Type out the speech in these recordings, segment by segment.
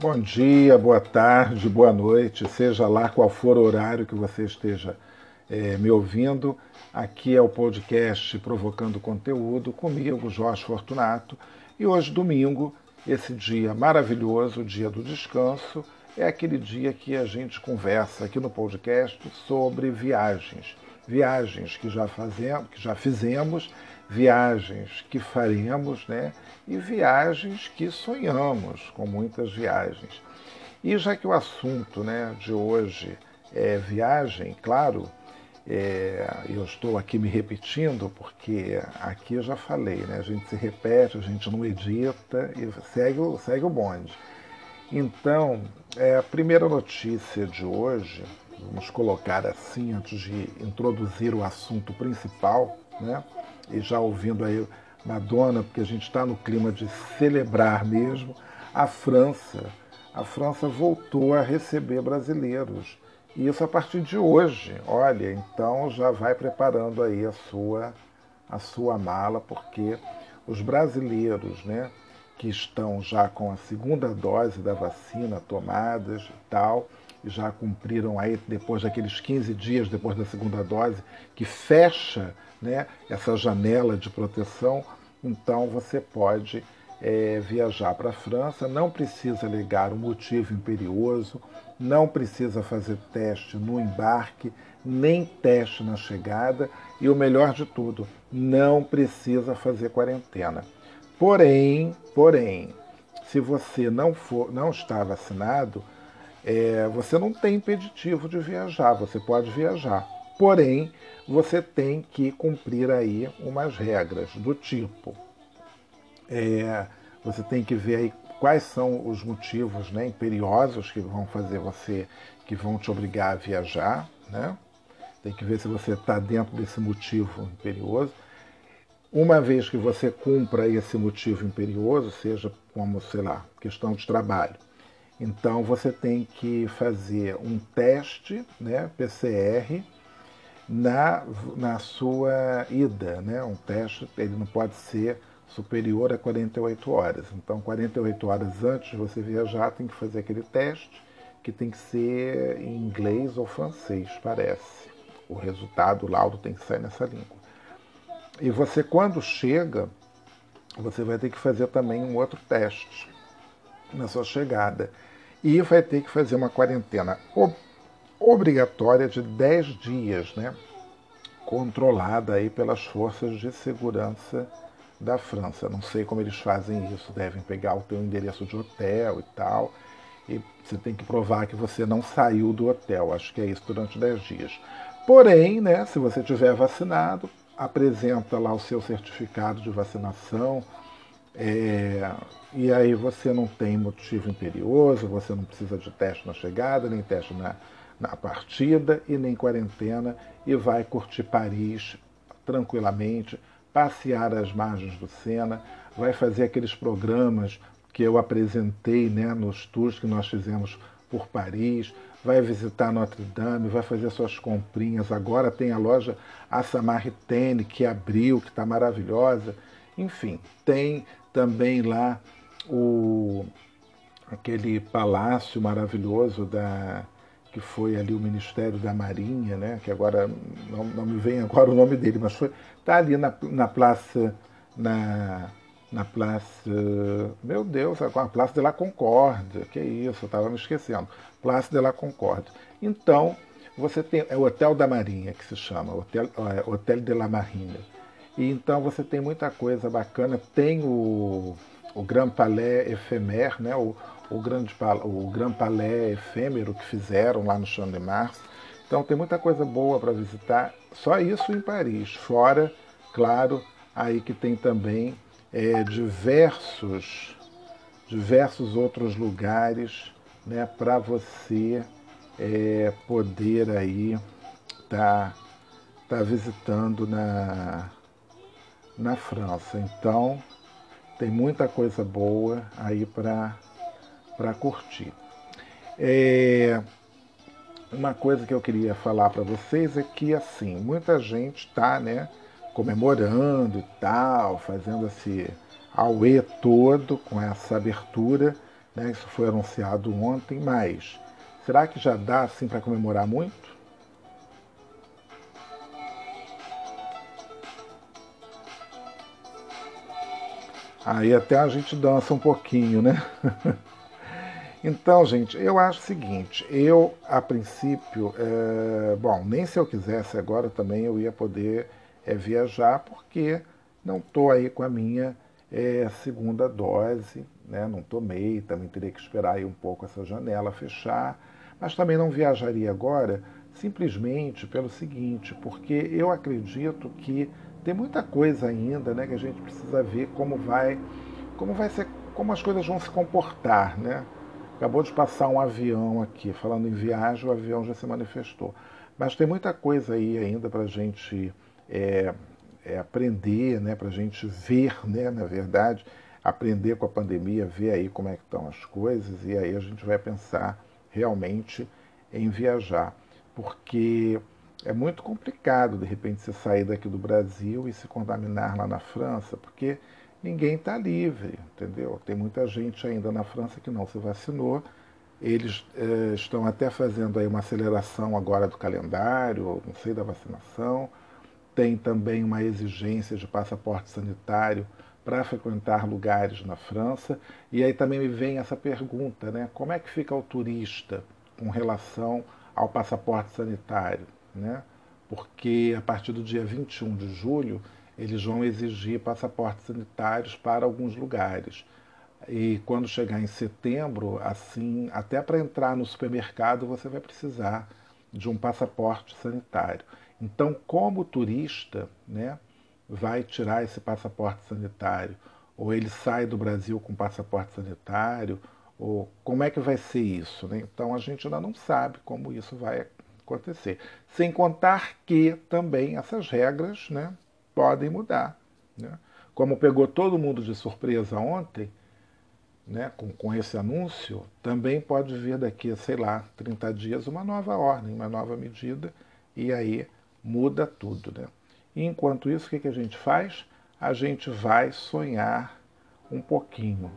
Bom dia, boa tarde, boa noite, seja lá qual for o horário que você esteja é, me ouvindo. Aqui é o podcast Provocando Conteúdo, comigo, Jorge Fortunato. E hoje, domingo, esse dia maravilhoso, o dia do descanso, é aquele dia que a gente conversa aqui no podcast sobre viagens. Viagens que já fazemos, que já fizemos, viagens que faremos, né? E viagens que sonhamos, com muitas viagens. E já que o assunto né, de hoje é viagem, claro, é, eu estou aqui me repetindo, porque aqui eu já falei, né? A gente se repete, a gente não edita e segue, segue o bonde. Então, é, a primeira notícia de hoje, vamos colocar assim, antes de introduzir o assunto principal, né? E já ouvindo aí Madonna, porque a gente está no clima de celebrar mesmo, a França. A França voltou a receber brasileiros. E isso a partir de hoje. Olha, então já vai preparando aí a sua, a sua mala, porque os brasileiros, né? que estão já com a segunda dose da vacina tomadas e tal, e já cumpriram aí depois daqueles 15 dias depois da segunda dose, que fecha né, essa janela de proteção, então você pode é, viajar para a França, não precisa alegar um motivo imperioso, não precisa fazer teste no embarque, nem teste na chegada, e o melhor de tudo, não precisa fazer quarentena. Porém, porém, se você não for, não está vacinado, é, você não tem impeditivo de viajar, você pode viajar. Porém, você tem que cumprir aí umas regras do tipo. É, você tem que ver aí quais são os motivos né, imperiosos que vão fazer você, que vão te obrigar a viajar, né? Tem que ver se você está dentro desse motivo imperioso. Uma vez que você cumpra esse motivo imperioso, seja como, sei lá, questão de trabalho, então você tem que fazer um teste, né, PCR, na, na sua ida, né? Um teste, ele não pode ser superior a 48 horas. Então, 48 horas antes de você viajar, tem que fazer aquele teste, que tem que ser em inglês ou francês, parece. O resultado, o laudo tem que sair nessa língua. E você, quando chega, você vai ter que fazer também um outro teste na sua chegada. E vai ter que fazer uma quarentena obrigatória de 10 dias, né? controlada aí pelas forças de segurança da França. Não sei como eles fazem isso, devem pegar o teu endereço de hotel e tal, e você tem que provar que você não saiu do hotel. Acho que é isso durante 10 dias. Porém, né, se você tiver vacinado, apresenta lá o seu certificado de vacinação, é, e aí você não tem motivo imperioso, você não precisa de teste na chegada, nem teste na, na partida e nem quarentena, e vai curtir Paris tranquilamente, passear às margens do Sena, vai fazer aqueles programas que eu apresentei né, nos tours que nós fizemos por Paris, vai visitar Notre Dame, vai fazer suas comprinhas. Agora tem a loja A que abriu, que está maravilhosa. Enfim, tem também lá o aquele palácio maravilhoso da que foi ali o Ministério da Marinha, né? que agora não, não me vem agora o nome dele, mas foi tá ali na, na praça na na Praça. Meu Deus, a Praça de la Concórdia. Que isso, eu estava me esquecendo. Praça de la Concórdia. Então, você tem. É o Hotel da Marinha que se chama, Hotel, é, Hotel de la Marinha. E então você tem muita coisa bacana. Tem o, o Grand Palais Ephémère, né? o, o, grande, o Grand Palais efêmero que fizeram lá no Champ de Mars. Então tem muita coisa boa para visitar. Só isso em Paris. Fora, claro, aí que tem também é, diversos, diversos outros lugares né, para você é, poder aí tá, tá visitando na, na França. Então tem muita coisa boa aí para curtir. É, uma coisa que eu queria falar para vocês é que assim muita gente está né, comemorando e tal, fazendo esse auê todo com essa abertura, Né? Isso foi anunciado ontem, mas será que já dá assim para comemorar muito? Aí até a gente dança um pouquinho, né? então, gente, eu acho o seguinte: eu, a princípio, é, bom, nem se eu quisesse agora também eu ia poder é, viajar, porque não estou aí com a minha é, segunda dose, né? não tomei, também teria que esperar aí um pouco essa janela fechar, mas também não viajaria agora simplesmente pelo seguinte, porque eu acredito que tem muita coisa ainda, né, que a gente precisa ver como vai, como vai ser, como as coisas vão se comportar, né? Acabou de passar um avião aqui, falando em viagem, o avião já se manifestou. Mas tem muita coisa aí ainda para a gente é, é, aprender, né, para a gente ver, né, na verdade, aprender com a pandemia, ver aí como é que estão as coisas, e aí a gente vai pensar realmente em viajar. Porque é muito complicado, de repente, você sair daqui do Brasil e se contaminar lá na França, porque ninguém está livre, entendeu? Tem muita gente ainda na França que não se vacinou. Eles eh, estão até fazendo aí uma aceleração agora do calendário, não sei, da vacinação. Tem também uma exigência de passaporte sanitário para frequentar lugares na França. E aí também me vem essa pergunta, né? Como é que fica o turista com relação ao passaporte sanitário? né? porque a partir do dia 21 de julho eles vão exigir passaportes sanitários para alguns lugares. E quando chegar em setembro, assim, até para entrar no supermercado você vai precisar de um passaporte sanitário. Então, como turista, né, vai tirar esse passaporte sanitário? Ou ele sai do Brasil com passaporte sanitário? Ou como é que vai ser isso? Né? Então, a gente ainda não sabe como isso vai acontecer. Sem contar que também essas regras né, podem mudar. Né? Como pegou todo mundo de surpresa ontem, né, com, com esse anúncio, também pode vir daqui a, sei lá, 30 dias uma nova ordem, uma nova medida, e aí muda tudo. Né? E enquanto isso, o que, que a gente faz? A gente vai sonhar um pouquinho.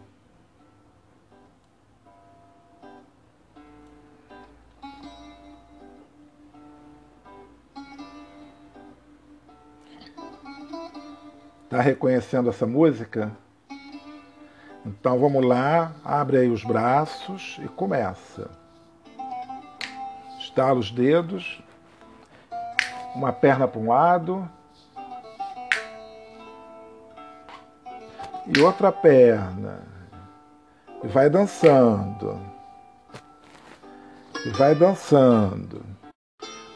Está reconhecendo essa música? Então vamos lá, abre aí os braços e começa. Estala os dedos, uma perna para um lado e outra perna. E vai dançando. E vai dançando.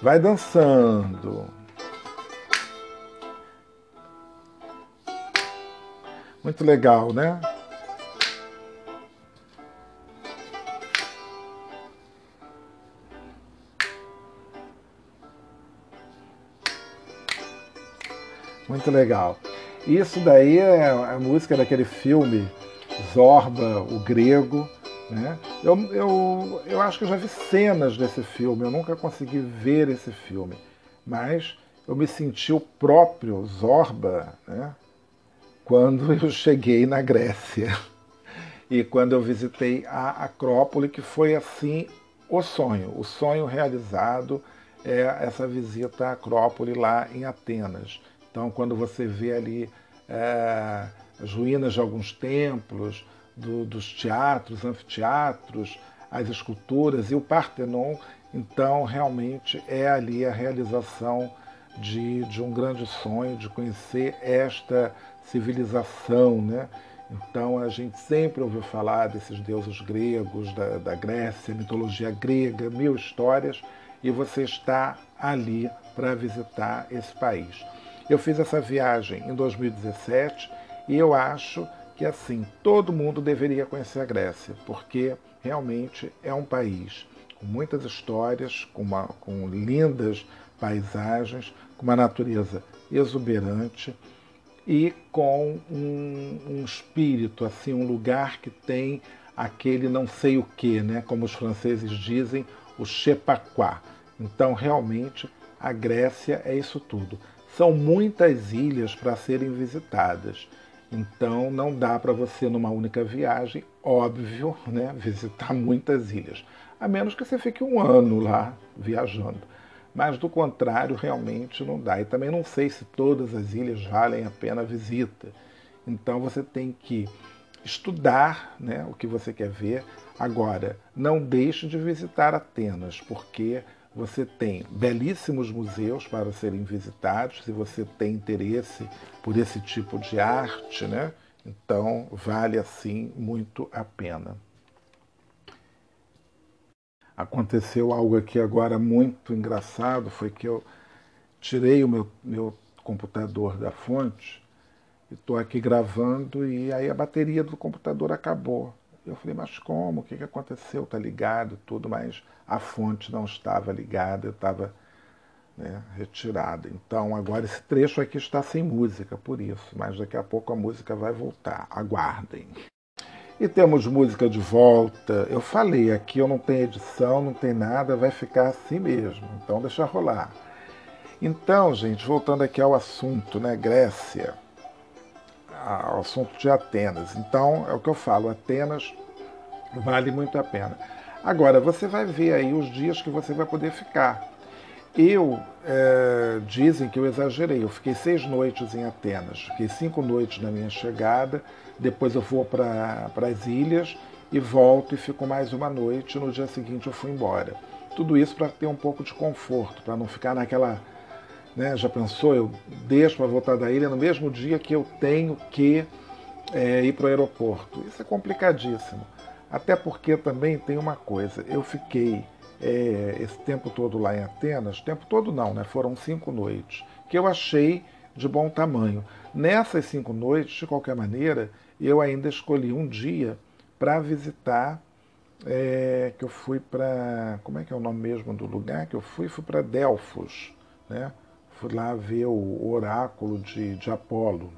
Vai dançando. Muito legal, né? Muito legal. Isso daí é a música daquele filme Zorba, o Grego. Né? Eu, eu, eu acho que eu já vi cenas desse filme, eu nunca consegui ver esse filme, mas eu me senti o próprio Zorba, né? Quando eu cheguei na Grécia e quando eu visitei a Acrópole, que foi assim o sonho, o sonho realizado é essa visita à Acrópole lá em Atenas. Então, quando você vê ali é, as ruínas de alguns templos, do, dos teatros, anfiteatros, as esculturas e o Partenon, então realmente é ali a realização de, de um grande sonho, de conhecer esta civilização, né? Então a gente sempre ouviu falar desses deuses gregos, da, da Grécia, mitologia grega, mil histórias, e você está ali para visitar esse país. Eu fiz essa viagem em 2017 e eu acho que assim todo mundo deveria conhecer a Grécia, porque realmente é um país com muitas histórias, com, uma, com lindas paisagens, com uma natureza exuberante e com um, um, espírito, assim, um lugar que tem aquele não sei o que, né? como os franceses dizem, o chepaquá. Então, realmente, a Grécia é isso tudo. São muitas ilhas para serem visitadas. Então não dá para você numa única viagem, óbvio, né, visitar muitas ilhas, a menos que você fique um ano lá viajando. Mas do contrário, realmente não dá. E também não sei se todas as ilhas valem a pena a visita. Então você tem que estudar né, o que você quer ver. Agora, não deixe de visitar Atenas, porque você tem belíssimos museus para serem visitados, se você tem interesse por esse tipo de arte, né? Então vale assim muito a pena. Aconteceu algo aqui agora muito engraçado, foi que eu tirei o meu, meu computador da fonte e estou aqui gravando e aí a bateria do computador acabou. Eu falei, mas como? O que, que aconteceu? Está ligado tudo, mas a fonte não estava ligada, eu estava né, retirada. Então agora esse trecho aqui está sem música, por isso, mas daqui a pouco a música vai voltar. Aguardem. E temos música de volta. Eu falei, aqui eu não tenho edição, não tem nada, vai ficar assim mesmo. Então deixa rolar. Então, gente, voltando aqui ao assunto, né, Grécia ao assunto de Atenas. Então, é o que eu falo, Atenas vale muito a pena. Agora, você vai ver aí os dias que você vai poder ficar. Eu, é, dizem que eu exagerei, eu fiquei seis noites em Atenas, fiquei cinco noites na minha chegada, depois eu vou para as ilhas e volto e fico mais uma noite, no dia seguinte eu fui embora. Tudo isso para ter um pouco de conforto, para não ficar naquela né? Já pensou? Eu deixo para voltar da ilha no mesmo dia que eu tenho que é, ir para o aeroporto. Isso é complicadíssimo. Até porque também tem uma coisa: eu fiquei é, esse tempo todo lá em Atenas, tempo todo não, né? Foram cinco noites, que eu achei de bom tamanho. Nessas cinco noites, de qualquer maneira, eu ainda escolhi um dia para visitar. É, que eu fui para. Como é que é o nome mesmo do lugar que eu fui? Fui para Delfos, né? fui lá ver o oráculo de, de Apolo.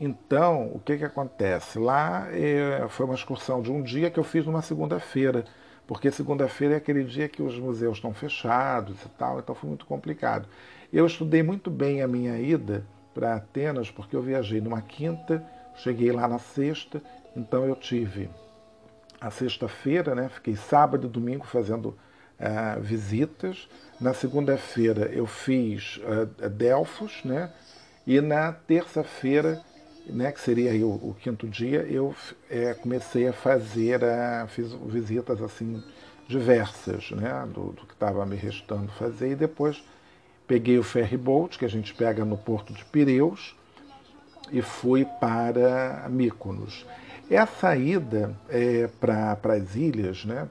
Então, o que, que acontece? Lá é, foi uma excursão de um dia que eu fiz numa segunda-feira, porque segunda-feira é aquele dia que os museus estão fechados e tal, então foi muito complicado. Eu estudei muito bem a minha ida para Atenas, porque eu viajei numa quinta, cheguei lá na sexta, então eu tive a sexta-feira, né? Fiquei sábado e domingo fazendo uh, visitas. Na segunda-feira eu fiz uh, Delfos, né? E na terça-feira, né, que seria o, o, quinto dia, eu é, comecei a fazer, uh, fiz visitas assim diversas, né, do, do que estava me restando fazer. E depois peguei o ferry boat que a gente pega no porto de Pireus e fui para Mykonos. Essa ida é, para as ilhas, né,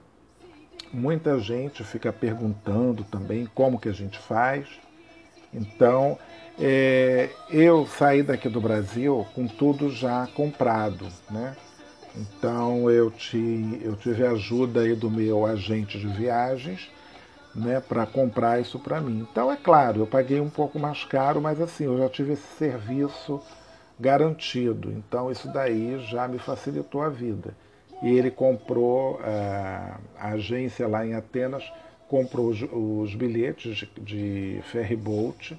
Muita gente fica perguntando também como que a gente faz. Então, é, eu saí daqui do Brasil com tudo já comprado, né? Então eu, te, eu tive ajuda aí do meu agente de viagens, né, para comprar isso para mim. Então é claro, eu paguei um pouco mais caro, mas assim eu já tive esse serviço garantido. Então isso daí já me facilitou a vida e ele comprou, a, a agência lá em Atenas comprou os, os bilhetes de, de ferry boat,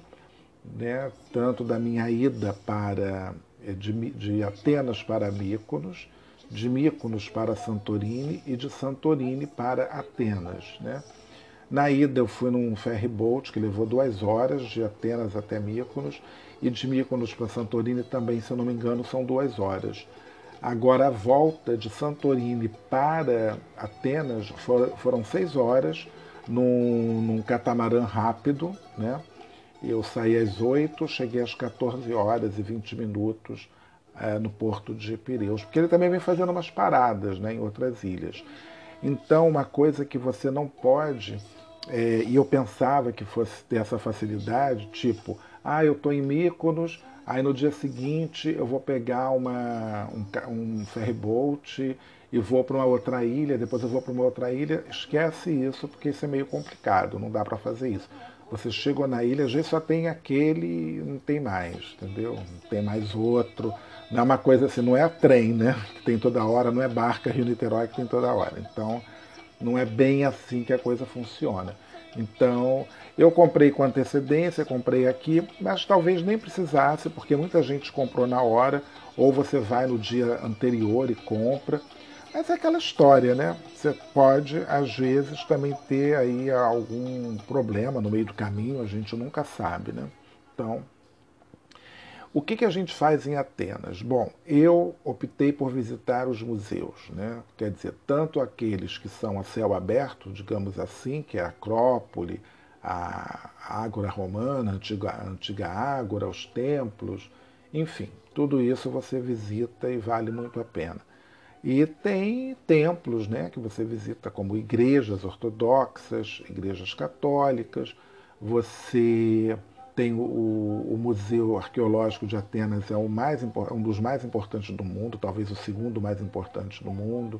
né, tanto da minha ida para de, de Atenas para Mykonos, de Mykonos para Santorini e de Santorini para Atenas. Né. Na ida eu fui num ferry boat que levou duas horas de Atenas até Mykonos e de Mykonos para Santorini também, se eu não me engano, são duas horas. Agora, a volta de Santorini para Atenas foram seis horas num, num catamarã rápido, né? Eu saí às 8, cheguei às 14 horas e 20 minutos é, no porto de Pireus, porque ele também vem fazendo umas paradas né, em outras ilhas. Então, uma coisa que você não pode, é, e eu pensava que fosse ter essa facilidade, tipo, ah, eu estou em Mykonos, Aí no dia seguinte eu vou pegar uma, um, um ferryboat e vou para uma outra ilha, depois eu vou para uma outra ilha. Esquece isso, porque isso é meio complicado, não dá para fazer isso. Você chegou na ilha, já só tem aquele, não tem mais, entendeu? Não tem mais outro. Não é uma coisa assim, não é trem, né? Que tem toda hora, não é barca Rio Niterói que tem toda hora. Então, não é bem assim que a coisa funciona. Então, Eu comprei com antecedência, comprei aqui, mas talvez nem precisasse, porque muita gente comprou na hora, ou você vai no dia anterior e compra. Mas é aquela história, né? Você pode, às vezes, também ter aí algum problema no meio do caminho, a gente nunca sabe, né? Então, o que, que a gente faz em Atenas? Bom, eu optei por visitar os museus, né? quer dizer, tanto aqueles que são a céu aberto, digamos assim, que é a Acrópole, a Ágora Romana, a antiga, a antiga Ágora, os templos, enfim, tudo isso você visita e vale muito a pena. E tem templos né, que você visita, como igrejas ortodoxas, igrejas católicas, você tem o, o, Museu Arqueológico de Atenas, é o mais, um dos mais importantes do mundo, talvez o segundo mais importante do mundo.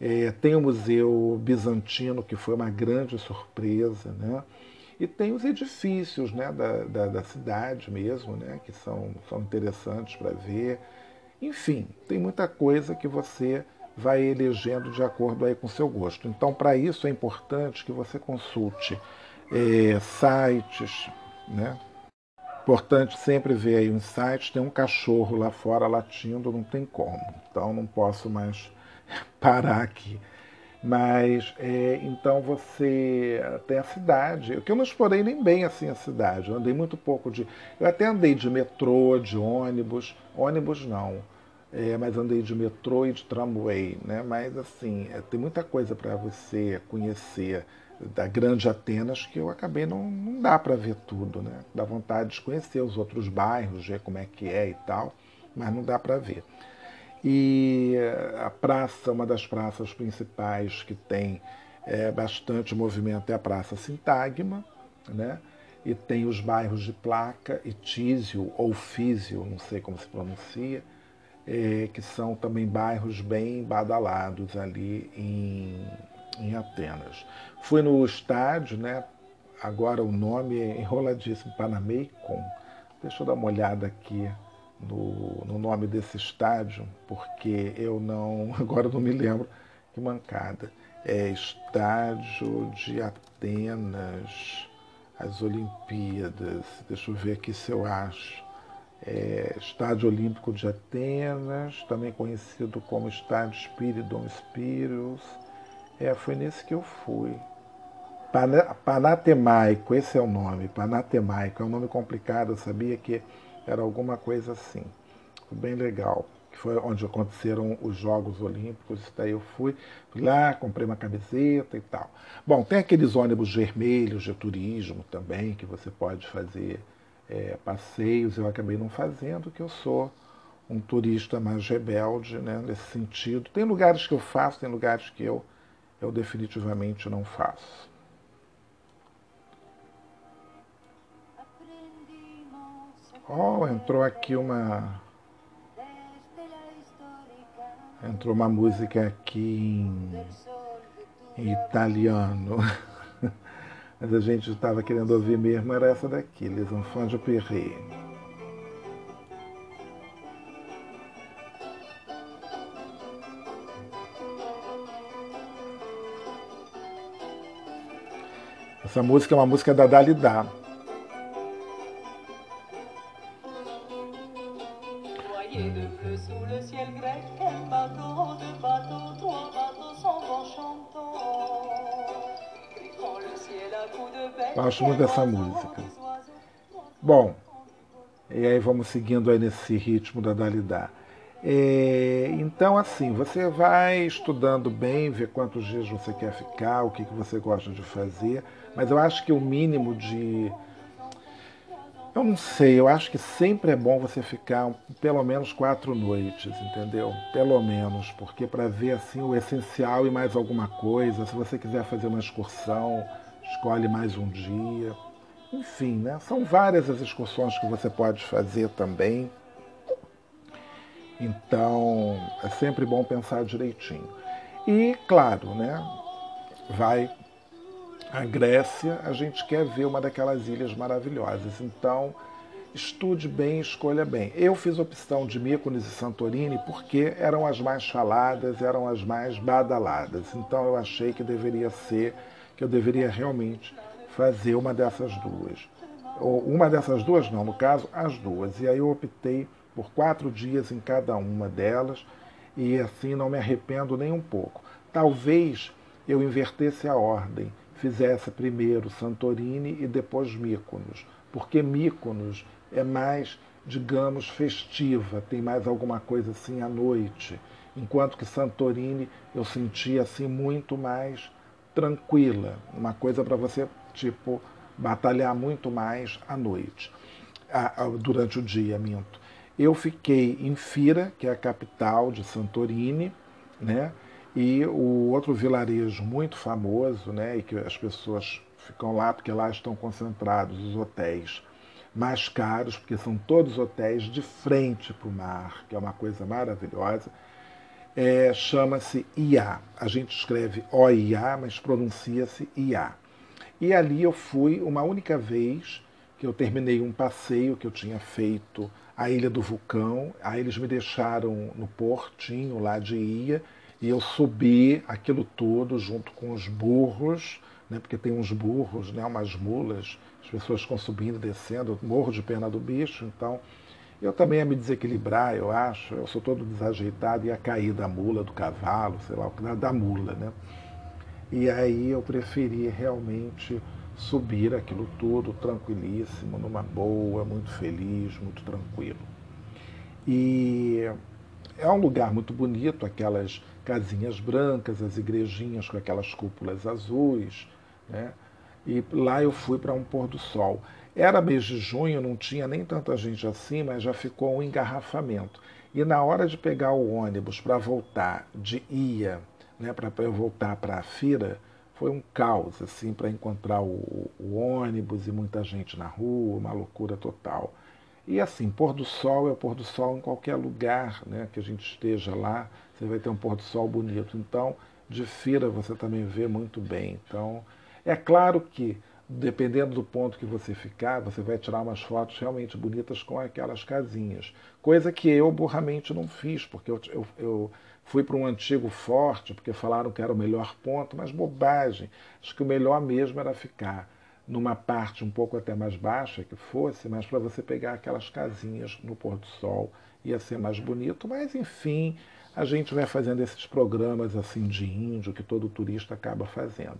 É, tem o Museu Bizantino, que foi uma grande surpresa, né? E tem os edifícios né, da, da, da cidade mesmo, né, que são, são interessantes para ver. Enfim, tem muita coisa que você vai elegendo de acordo aí com o seu gosto. Então, para isso é importante que você consulte é, sites, né? Importante sempre ver aí um site, tem um cachorro lá fora latindo, não tem como. Então não posso mais parar aqui. Mas é, então você tem a cidade. Que eu não explorei nem bem assim a cidade. Eu andei muito pouco de. Eu até andei de metrô, de ônibus. Ônibus não. É, mas andei de metrô e de tramway, né? Mas assim, é, tem muita coisa para você conhecer da grande Atenas que eu acabei não, não dá para ver tudo, né? Dá vontade de conhecer os outros bairros, ver como é que é e tal, mas não dá para ver. E a praça, uma das praças principais que tem é, bastante movimento é a Praça Sintagma, né? E tem os bairros de Placa e Tísio, ou Físio, não sei como se pronuncia, é, que são também bairros bem badalados ali em, em Atenas. Fui no estádio, né? Agora o nome é enroladíssimo, Panameicon. Deixa eu dar uma olhada aqui no, no nome desse estádio, porque eu não. Agora não me lembro. Que mancada. É Estádio de Atenas, as Olimpíadas. Deixa eu ver aqui se eu acho. É, Estádio Olímpico de Atenas, também conhecido como Estádio Spiridon Spiros é, foi nesse que eu fui. Panatemaico, esse é o nome, Panatemaico, é um nome complicado, eu sabia que era alguma coisa assim. Foi bem legal, que foi onde aconteceram os Jogos Olímpicos, daí eu fui, fui lá, comprei uma camiseta e tal. Bom, tem aqueles ônibus vermelhos de turismo também, que você pode fazer é, passeios, eu acabei não fazendo, que eu sou um turista mais rebelde, né, nesse sentido. Tem lugares que eu faço, tem lugares que eu eu definitivamente não faço. Oh, entrou aqui uma. Entrou uma música aqui em, em italiano. Mas a gente estava querendo ouvir mesmo, era essa daqui, Les Enfants de Perret. Essa música é uma música da Dalida. Gosto muito dessa música. Bom, e aí vamos seguindo aí nesse ritmo da Dalida. É, então, assim, você vai estudando bem, ver quantos dias você quer ficar, o que, que você gosta de fazer, mas eu acho que o mínimo de. Eu não sei, eu acho que sempre é bom você ficar pelo menos quatro noites, entendeu? Pelo menos, porque para ver assim o essencial e mais alguma coisa. Se você quiser fazer uma excursão, escolhe mais um dia. Enfim, né? São várias as excursões que você pode fazer também. Então, é sempre bom pensar direitinho. E, claro, né, vai a Grécia, a gente quer ver uma daquelas ilhas maravilhosas. Então, estude bem, escolha bem. Eu fiz opção de Mykonos e Santorini porque eram as mais faladas, eram as mais badaladas. Então, eu achei que deveria ser, que eu deveria realmente fazer uma dessas duas. Ou uma dessas duas não, no caso, as duas. E aí eu optei por quatro dias em cada uma delas e assim não me arrependo nem um pouco. Talvez eu invertesse a ordem, fizesse primeiro Santorini e depois Mykonos, porque Mykonos é mais, digamos, festiva, tem mais alguma coisa assim à noite, enquanto que Santorini eu sentia assim muito mais tranquila, uma coisa para você tipo batalhar muito mais à noite, durante o dia, minto. Eu fiquei em Fira, que é a capital de Santorini, né? E o outro vilarejo muito famoso, né, e que as pessoas ficam lá porque lá estão concentrados os hotéis mais caros, porque são todos hotéis de frente para o mar, que é uma coisa maravilhosa. É, Chama-se IA. A gente escreve OIA, mas pronuncia-se IA. E ali eu fui uma única vez que eu terminei um passeio que eu tinha feito à Ilha do Vulcão. Aí eles me deixaram no portinho lá de Ia e eu subi aquilo tudo junto com os burros, né, porque tem uns burros, né, umas mulas, as pessoas ficam subindo e descendo, eu morro de pena do bicho, então eu também ia me desequilibrar, eu acho, eu sou todo desajeitado, ia cair da mula, do cavalo, sei lá, da mula, né? E aí eu preferi realmente subir aquilo tudo tranquilíssimo, numa boa, muito feliz, muito tranquilo. E é um lugar muito bonito, aquelas casinhas brancas, as igrejinhas com aquelas cúpulas azuis, né? E lá eu fui para um pôr do sol. Era mês de junho, não tinha nem tanta gente assim, mas já ficou um engarrafamento. E na hora de pegar o ônibus para voltar de Ia, né, para eu voltar para a Fira, foi um caos assim para encontrar o, o ônibus e muita gente na rua, uma loucura total. E assim, pôr do sol é o pôr do sol em qualquer lugar né, que a gente esteja lá, você vai ter um pôr do sol bonito. Então, de feira você também vê muito bem. Então, é claro que, dependendo do ponto que você ficar, você vai tirar umas fotos realmente bonitas com aquelas casinhas. Coisa que eu burramente não fiz, porque eu, eu, eu fui para um antigo forte, porque falaram que era o melhor ponto, mas bobagem. Acho que o melhor mesmo era ficar numa parte um pouco até mais baixa que fosse, mas para você pegar aquelas casinhas no pôr do sol ia ser mais bonito, mas enfim, a gente vai fazendo esses programas assim de índio que todo turista acaba fazendo.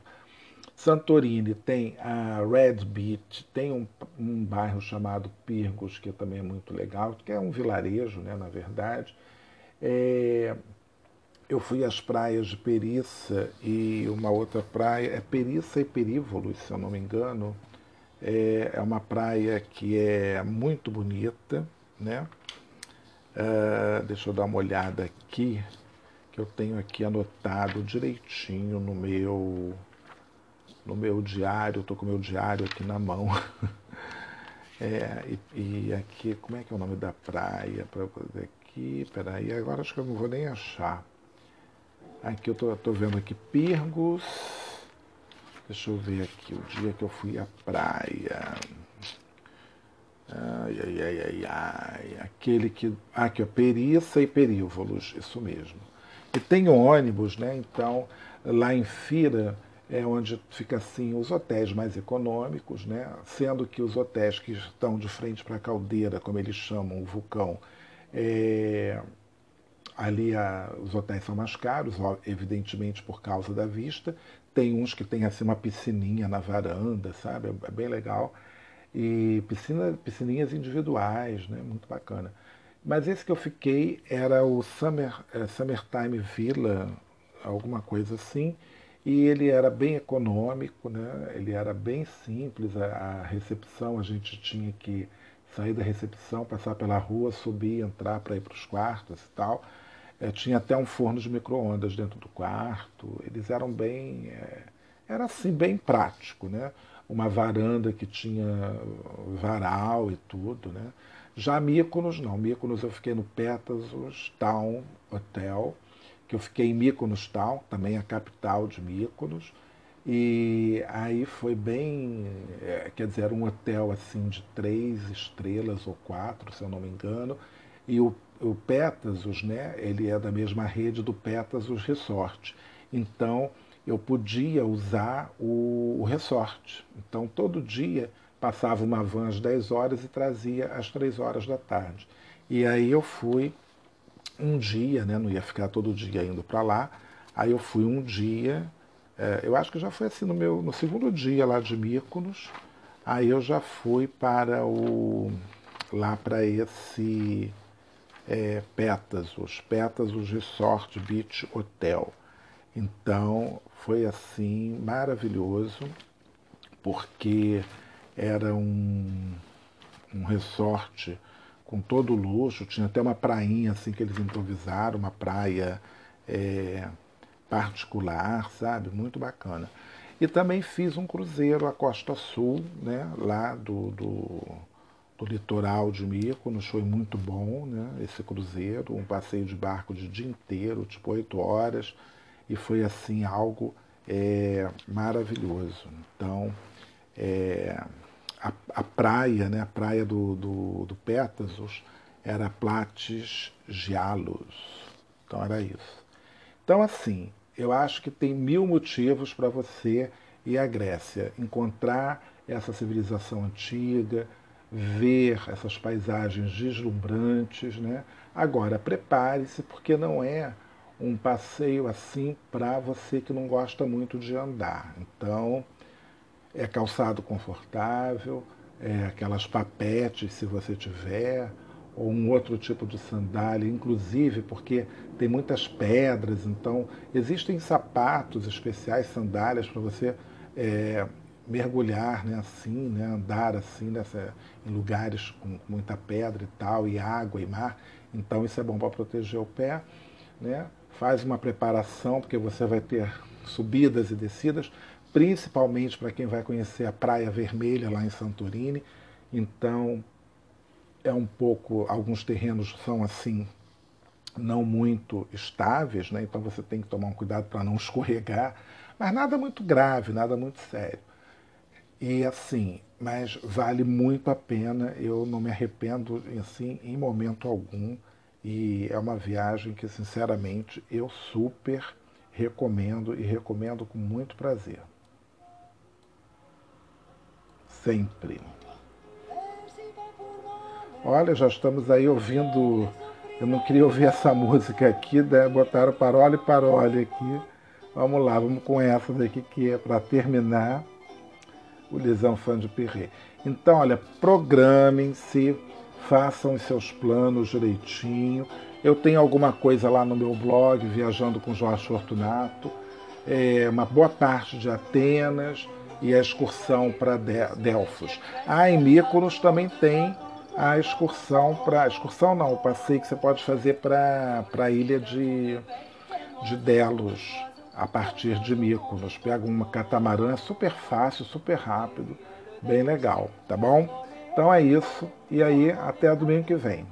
Santorini tem a Red Beach, tem um, um bairro chamado Pirgos, que também é muito legal, que é um vilarejo, né, na verdade. É, eu fui às praias de Periça e uma outra praia, é Periça e Perívolos, se eu não me engano. É, é uma praia que é muito bonita, né? Uh, deixa eu dar uma olhada aqui, que eu tenho aqui anotado direitinho no meu no meu diário, estou com o meu diário aqui na mão. é, e, e, aqui, como é que é o nome da praia? Para fazer aqui, peraí, agora acho que eu não vou nem achar. Aqui eu tô, tô vendo aqui Pirgos. Deixa eu ver aqui o dia que eu fui à praia. Ai, ai, ai, ai, ai. Aquele que. Ah, aqui, ó, Periça e Perívolos, isso mesmo. E tem ônibus, né? Então, lá em Fira é onde fica assim os hotéis mais econômicos, né? Sendo que os hotéis que estão de frente para a caldeira, como eles chamam, o vulcão, é, Ali a, os hotéis são mais caros, evidentemente por causa da vista. Tem uns que tem assim uma piscininha na varanda, sabe? É, é bem legal. E piscina, piscininhas individuais, né? Muito bacana. Mas esse que eu fiquei era o Summer, é, Summertime Villa, alguma coisa assim. E ele era bem econômico, né? ele era bem simples. A, a recepção, a gente tinha que sair da recepção, passar pela rua, subir, entrar para ir para os quartos e tal. É, tinha até um forno de micro-ondas dentro do quarto. Eles eram bem. É, era assim, bem prático, né? Uma varanda que tinha varal e tudo, né? Já Mykonos, não. Mykonos eu fiquei no Pegasus Town Hotel, que eu fiquei em Mykonos Town, também a capital de Mykonos. E aí foi bem, é, quer dizer, era um hotel assim de três estrelas ou quatro, se eu não me engano, e o, o Pegasus, né, ele é da mesma rede do Pegasus Resort. Então, eu podia usar o, o resort. Então, todo dia passava uma van às 10 horas e trazia às 3 horas da tarde. E aí eu fui um dia, né, não ia ficar todo dia indo para lá, aí eu fui um dia, é, eu acho que já foi assim no meu no segundo dia lá de Míconos, aí eu já fui para o lá para esse é, Pegasus, Pegasus Resort Beach Hotel. Então foi assim maravilhoso, porque era um, um resort com todo luxo, tinha até uma prainha assim que eles improvisaram, uma praia é, particular, sabe? Muito bacana. E também fiz um cruzeiro à Costa Sul, né? lá do, do, do litoral de Mykonos, foi muito bom né? esse cruzeiro, um passeio de barco de dia inteiro, tipo oito horas, e foi assim algo é, maravilhoso. Então, é, a, a, praia, né, a praia do, do, do Pétasos, era Plates Gialos. Então era isso. Então, assim, eu acho que tem mil motivos para você ir à Grécia, encontrar essa civilização antiga, ver essas paisagens deslumbrantes, né? Agora, prepare-se, porque não é um passeio assim para você que não gosta muito de andar. Então, é calçado confortável, é aquelas papetes, se você tiver, ou um outro tipo de sandália, inclusive porque tem muitas pedras, então existem sapatos especiais, sandálias para você é, mergulhar, né, assim, né, andar assim nessa, em lugares com muita pedra e tal, e água e mar. Então isso é bom para proteger o pé, né? faz uma preparação, porque você vai ter subidas e descidas, principalmente para quem vai conhecer a Praia Vermelha lá em Santorini. Então, é um pouco, alguns terrenos são assim, não muito estáveis, né? então você tem que tomar um cuidado para não escorregar, mas nada muito grave, nada muito sério. E assim, mas vale muito a pena, eu não me arrependo assim em momento algum. E é uma viagem que, sinceramente, eu super recomendo e recomendo com muito prazer. Sempre. Olha, já estamos aí ouvindo. Eu não queria ouvir essa música aqui, né? botaram Parole Parole aqui. Vamos lá, vamos com essa daqui que é para terminar o Lisão Fã de Perret. Então, olha, programem-se façam os seus planos direitinho. Eu tenho alguma coisa lá no meu blog, Viajando com Jorge Fortunato, é, uma boa parte de Atenas e a excursão para Delfos. Ah, em Mykonos também tem a excursão para. Excursão não, o passeio que você pode fazer para a ilha de, de Delos, a partir de Mykonos. Pega uma catamarã, é super fácil, super rápido, bem legal, tá bom? Então é isso. E aí, até domingo que vem.